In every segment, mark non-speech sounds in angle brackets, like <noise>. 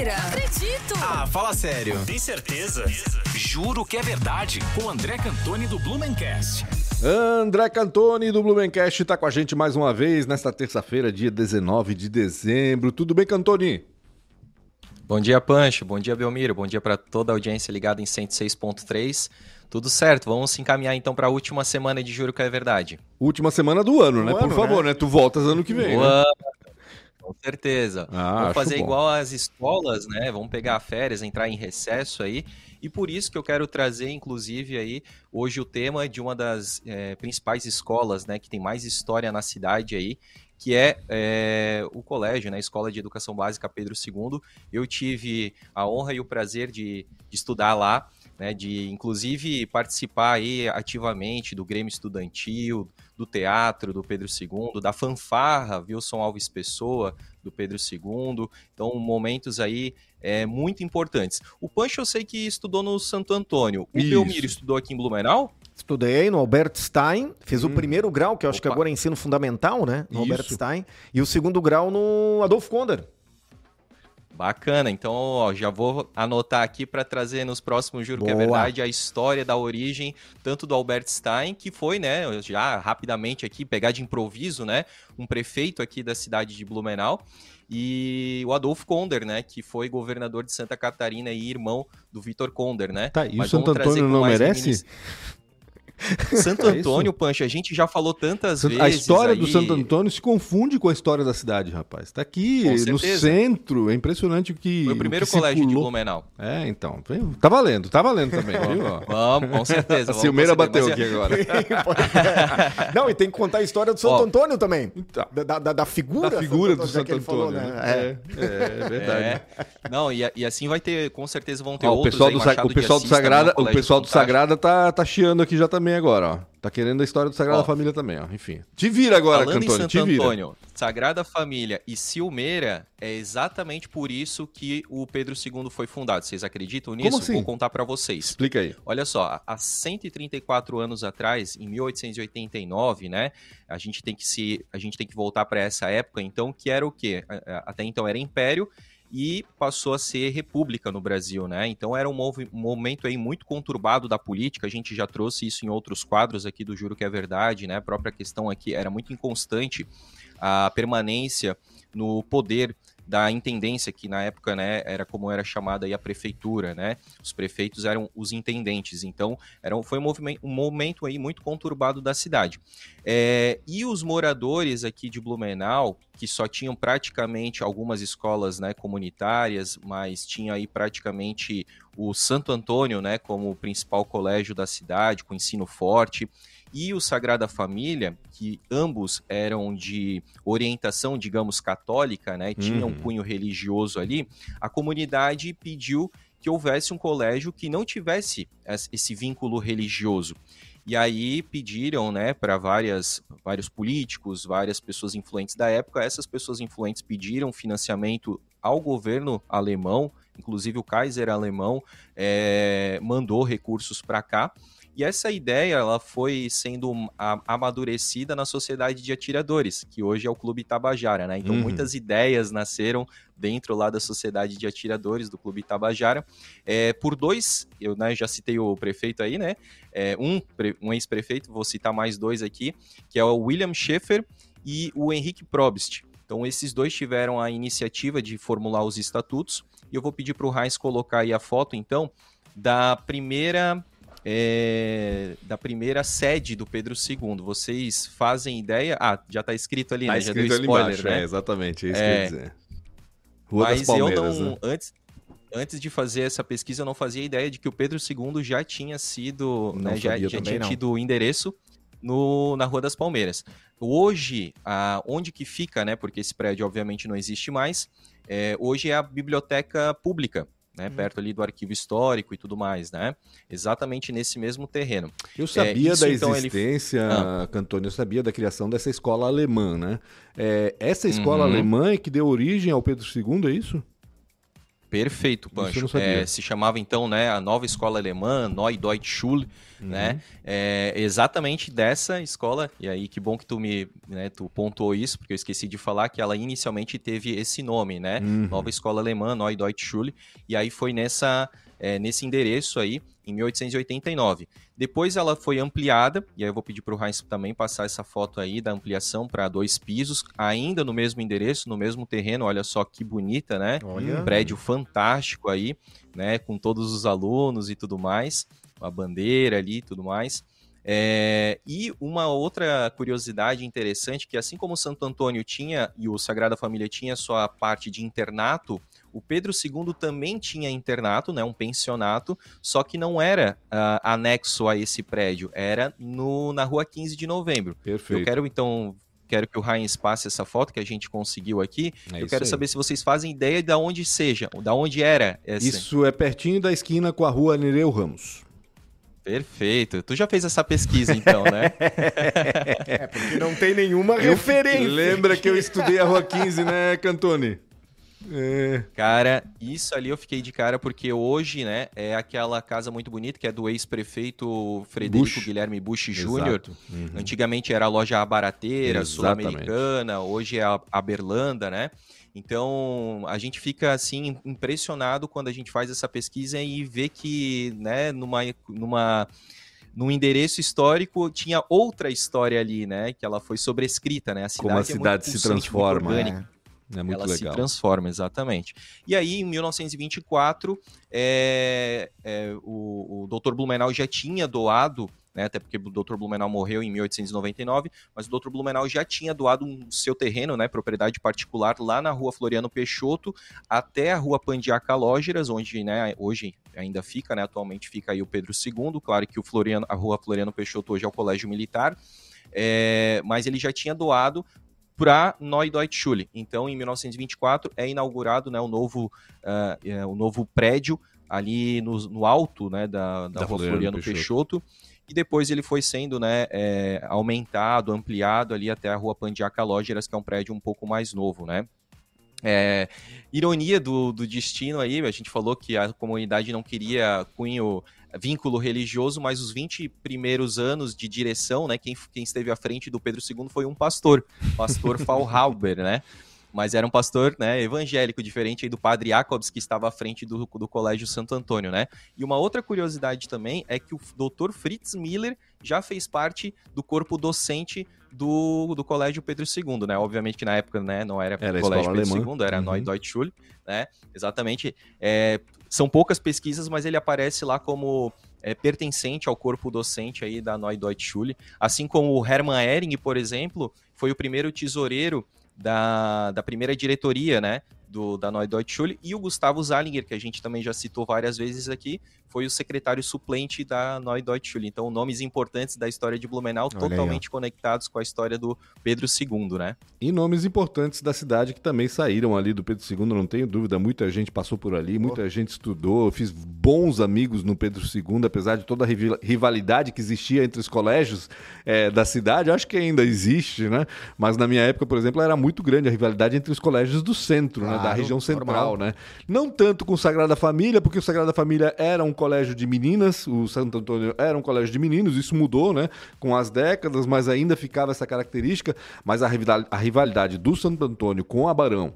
Mentira! Acredito! Ah, fala sério. Tem certeza? Juro que é verdade. Com André Cantoni do Blumencast. André Cantoni do Blumencast está com a gente mais uma vez nesta terça-feira, dia 19 de dezembro. Tudo bem, Cantoni? Bom dia, Pancho. Bom dia, Belmiro. Bom dia para toda a audiência ligada em 106.3. Tudo certo, vamos se encaminhar então para a última semana de Juro que é Verdade. Última semana do ano, né? Por ano, favor, né? Tu voltas ano que vem. né? Com certeza. Ah, fazer igual às escolas, né? Vamos pegar férias, entrar em recesso aí. E por isso que eu quero trazer, inclusive, aí, hoje o tema de uma das eh, principais escolas, né? Que tem mais história na cidade aí, que é, eh, o colégio, né? A Escola de Educação Básica Pedro II. Eu tive a honra e o prazer de, de estudar lá, né? De, inclusive, participar aí ativamente do Grêmio Estudantil, do teatro do Pedro II, da fanfarra Wilson Alves Pessoa do Pedro II. Então, momentos aí é, muito importantes. O Pancho eu sei que estudou no Santo Antônio. O Isso. Belmiro estudou aqui em Blumenau? Estudei no Albert Stein, fiz o primeiro grau, que eu acho que Opa. agora é ensino fundamental, né? No Albert Isso. Stein. E o segundo grau no Adolfo Konder. Bacana, então ó, já vou anotar aqui para trazer nos próximos Juro que é Boa. Verdade a história da origem, tanto do Albert Stein, que foi, né, já rapidamente aqui, pegar de improviso, né, um prefeito aqui da cidade de Blumenau, e o Adolfo Konder, né, que foi governador de Santa Catarina e irmão do Vitor Konder, né. Tá, e o Santo Antônio não merece? reminis- <laughs> Santo É? Antônio, Pancho, a gente já falou tantas vezes A história do aí- Santo Antônio se confunde com a história da cidade, rapaz. Tá aqui no centro. É impressionante o que. Foi o primeiro que colégio de circulou. Blumenau. É, então. Tá valendo, tá valendo também, viu? Vamos, com certeza. <laughs> A Silmeira bateu Mas, aqui agora. <laughs> Não, e tem que contar a história do Santo Ó. Antônio também. Então. Da, da, da figura, Da figura do Santo ele falou, Antônio. né? né? É, é, é verdade. É. Não, e, e assim vai ter, com certeza vão ter Ó, o outros pessoal aí, do, Machado o de pessoal do Sagrada, o pessoal do. Sagrada tá, tá chiando aqui já também agora, ó. Tá querendo a história do Sagrada Ó. Família também, ó. Enfim. Te vira agora, Falando Cantone, em te vira. Antônio, Sagrada Família e Silmeira, é exatamente por isso que o Pedro II foi fundado. Vocês acreditam nisso? assim? Vou contar pra vocês. Explica aí. Olha só, há 134 anos atrás, em 1889, né? A gente tem que se, a gente tem que voltar para essa época, então, que era o quê? Até então era império e passou a ser república no Brasil, né? Então era um, momento aí muito conturbado da política. A gente já trouxe isso em outros quadros aqui do Juro que é Verdade, né? A própria questão aqui era muito inconstante a permanência no poder da intendência, que na época, né, era como era chamada aí a prefeitura, né? Os prefeitos eram os intendentes, então era, foi um, movimento, um momento aí muito conturbado da cidade. É, e os moradores aqui de Blumenau, que só tinham praticamente algumas escolas né, comunitárias, mas tinha aí praticamente o Santo Antônio né, como o principal colégio da cidade, com ensino forte, e o Sagrada Família, que ambos eram de orientação, digamos, católica, né, tinha um Uhum. cunho religioso ali, a comunidade pediu que houvesse um colégio que não tivesse es- esse vínculo religioso. E aí pediram, né, para várias vários políticos, várias pessoas influentes da época, essas pessoas influentes pediram financiamento ao governo alemão, inclusive o Kaiser alemão eh, mandou recursos para cá. E essa ideia ela foi sendo amadurecida na sociedade de atiradores, que hoje é o Clube Tabajara, né? Então Uhum. muitas ideias nasceram dentro lá da sociedade de atiradores do Clube Tabajara, é, por dois, eu né, já citei o prefeito aí, né? É, um um ex-prefeito, vou citar mais dois aqui, que é o William Schaeffer e o Henrique Probst. Então esses dois tiveram a iniciativa de formular os estatutos, e eu vou pedir para o Heinz colocar aí a foto, então, da primeira é, da primeira sede do Pedro II. Vocês fazem ideia? Ah, já tá escrito ali, Tá né? Já deu escrito ali spoiler, embaixo, né? é, exatamente, é isso que É. eu ia dizer. Rua Mas das Palmeiras, eu não, né? antes, antes de fazer essa pesquisa, eu não fazia ideia de que o Pedro II já tinha sido, né, já, já tinha não. tido o endereço no, na Rua das Palmeiras. Hoje, a, onde que fica, né? Porque esse prédio obviamente não existe mais. é, hoje é a biblioteca pública. Né, Uhum. perto ali do arquivo histórico e tudo mais, né? Exatamente nesse mesmo terreno. Eu sabia isso, da então, ele- existência, Ah. Cantônio, eu sabia da criação dessa escola alemã, né? É, essa escola Uhum. alemã é que deu origem ao Pedro II, é isso? Perfeito, Pancho. É, se chamava então né, a nova escola alemã, Neue Deutsche Schule, uhum. né? É, exatamente dessa escola, e aí que bom que tu me né, tu pontuou isso, porque eu esqueci de falar que ela inicialmente teve esse nome, né? Uhum. Nova Escola Alemã, Neue Deutsche Schule, e aí foi nessa é, nesse endereço aí, em 1889. Depois ela foi ampliada, e aí eu vou pedir para o Heinz também passar essa foto aí da ampliação para dois pisos, ainda no mesmo endereço, no mesmo terreno, olha só que bonita, né? Olha. Um prédio fantástico aí, né? Com todos os alunos e tudo mais, a bandeira ali e tudo mais. É, e uma outra curiosidade interessante, que assim como o Santo Antônio tinha e o Sagrada Família tinha sua parte de internato, o Pedro II também tinha internato, né, um pensionato, só que não era uh, anexo a esse prédio, era no, na rua 15 de novembro. Perfeito. Eu quero então quero que o Heinz passe essa foto que a gente conseguiu aqui. É eu quero aí. saber se vocês fazem ideia de onde seja, da onde era essa. Isso é pertinho da esquina com a rua Nereu Ramos. Perfeito. Tu já fez essa pesquisa então, né? <laughs> é, porque não tem nenhuma referência. Lembra que eu estudei a Rua 15, né, Cantone? É. Cara, isso ali eu fiquei de cara porque hoje, né, é aquela casa muito bonita que é do ex-prefeito Frederico Bush. Guilherme Bush Jr. Uhum. Antigamente era a loja barateira, sul-americana, hoje é a Berlanda, né? Então, a gente fica assim impressionado quando a gente faz essa pesquisa e vê que, né, numa numa num endereço histórico tinha outra história ali, né, que ela foi sobrescrita, né? A cidade Como a cidade é se transforma? É muito ela legal. se transforma, exatamente. E aí, em 1924, é, é, o, o Dr. Blumenau já tinha doado né, até porque o Dr. Blumenau morreu em 1899, mas o Dr. Blumenau já tinha doado um seu terreno, né, propriedade particular, lá na rua Floriano Peixoto, até a rua Pandiaca Lógeras, onde né, hoje ainda fica, né, atualmente fica aí o Pedro II, claro que o Floriano, a rua Floriano Peixoto hoje é o Colégio Militar, é, mas ele já tinha doado para Neue Deutsche Schule. Então, em 1924 é inaugurado né, o, novo, uh, é, o novo prédio ali no, no alto né, da, da, da rua Floriano, Peixoto. Peixoto. E depois ele foi sendo né, é, aumentado, ampliado ali até a rua Pandiaca Lógeras, que é um prédio um pouco mais novo, né? É, ironia do, do destino aí, a gente falou que a comunidade não queria cunho vínculo religioso, mas os 20 primeiros anos de direção, né, quem, quem esteve à frente do Pedro II foi um pastor, pastor <laughs> Faulhauber, né? Mas era um pastor né, evangélico, diferente do padre Jacobs, que estava à frente do, do Colégio Santo Antônio, né? E uma outra curiosidade também é que o doutor Fritz Miller já fez parte do corpo docente do, do Colégio Pedro II, né? Obviamente que na época né, não era, era Colégio Pedro alemã. II, era uhum. Neue Deutsche Schule, né? Exatamente. É, são poucas pesquisas, mas ele aparece lá como é, pertencente ao corpo docente aí da Neue Deutsche Schule, assim como o Hermann Ehring, por exemplo, foi o primeiro tesoureiro da, da primeira diretoria, né, do, da Neue Deutsche Schule, e o Gustavo Zalinger, que a gente também já citou várias vezes aqui, foi o secretário suplente da Neue Deutsche Schule. Então, nomes importantes da história de Blumenau, Olha totalmente aí, conectados com a história do Pedro II, né? E nomes importantes da cidade que também saíram ali do Pedro II, não tenho dúvida. Muita gente passou por ali, muita oh. gente estudou, fiz bons amigos no Pedro II, apesar de toda a rivalidade que existia entre os colégios é, da cidade. Acho que ainda existe, né? Mas na minha época, por exemplo, era muito grande a rivalidade entre os colégios do centro, né? Da região central, normal. né? Não tanto com Sagrada Família, porque o Sagrada Família era um colégio de meninas, o Santo Antônio era um colégio de meninos, isso mudou, né, com as décadas, mas ainda ficava essa característica, mas a rivalidade do Santo Antônio com a Barão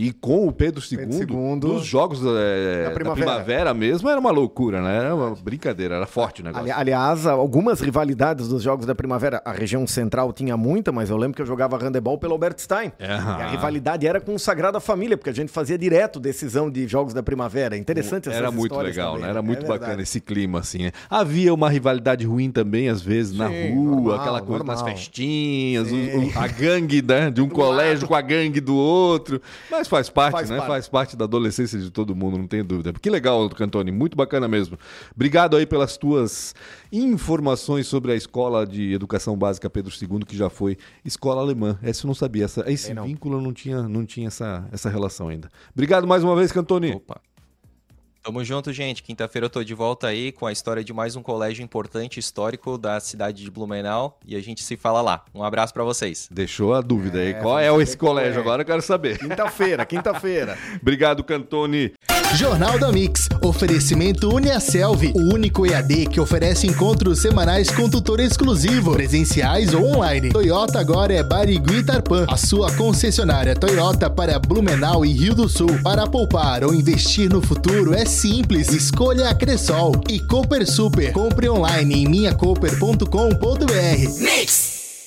e com o Pedro II, Pedro dos jogos é, da, primavera. da, primavera. mesmo, era uma loucura, né? Era uma brincadeira, era forte o negócio. Ali, aliás, algumas rivalidades dos jogos da primavera, a região central tinha muita, mas eu lembro que eu jogava handebol pelo Albert Stein. É. a rivalidade era com o Sagrada Família, porque a gente fazia direto decisão de jogos da primavera. Interessante Era muito legal, também, né? Era muito é bacana esse clima, assim. Né? Havia uma rivalidade ruim também, às vezes, Sim, na rua, normal, aquela coisa normal. nas festinhas, o, o, a gangue né, de um <laughs> colégio com a gangue do outro. Mas faz parte, faz né? Parte. Faz parte da adolescência de todo mundo, não tem dúvida. Que legal, Cantoni, muito bacana mesmo. Obrigado aí pelas tuas informações sobre a escola de educação básica Pedro II, que já foi escola alemã. Essa eu não sabia, essa, esse não. vínculo não tinha, não tinha essa, essa relação ainda. Obrigado mais uma vez, Cantoni. Opa. Tamo junto, gente. Quinta-feira eu tô de volta aí com a história de mais um colégio importante histórico da cidade de Blumenau e a gente se fala lá. Um abraço para vocês. Deixou a dúvida é, aí. Qual é esse colégio? É. Agora eu quero saber. Quinta-feira, quinta-feira. <laughs> Obrigado, Cantone. Jornal da Mix. Oferecimento Uniaselv, o único EAD que oferece encontros semanais com tutor exclusivo, presenciais ou online. Toyota agora é Barigui Tarpan, a sua concessionária Toyota para Blumenau e Rio do Sul. Para poupar ou investir no futuro é simples. Escolha a Cressol e Cooper Super. Compre online em minhacooper.com.br. Mix!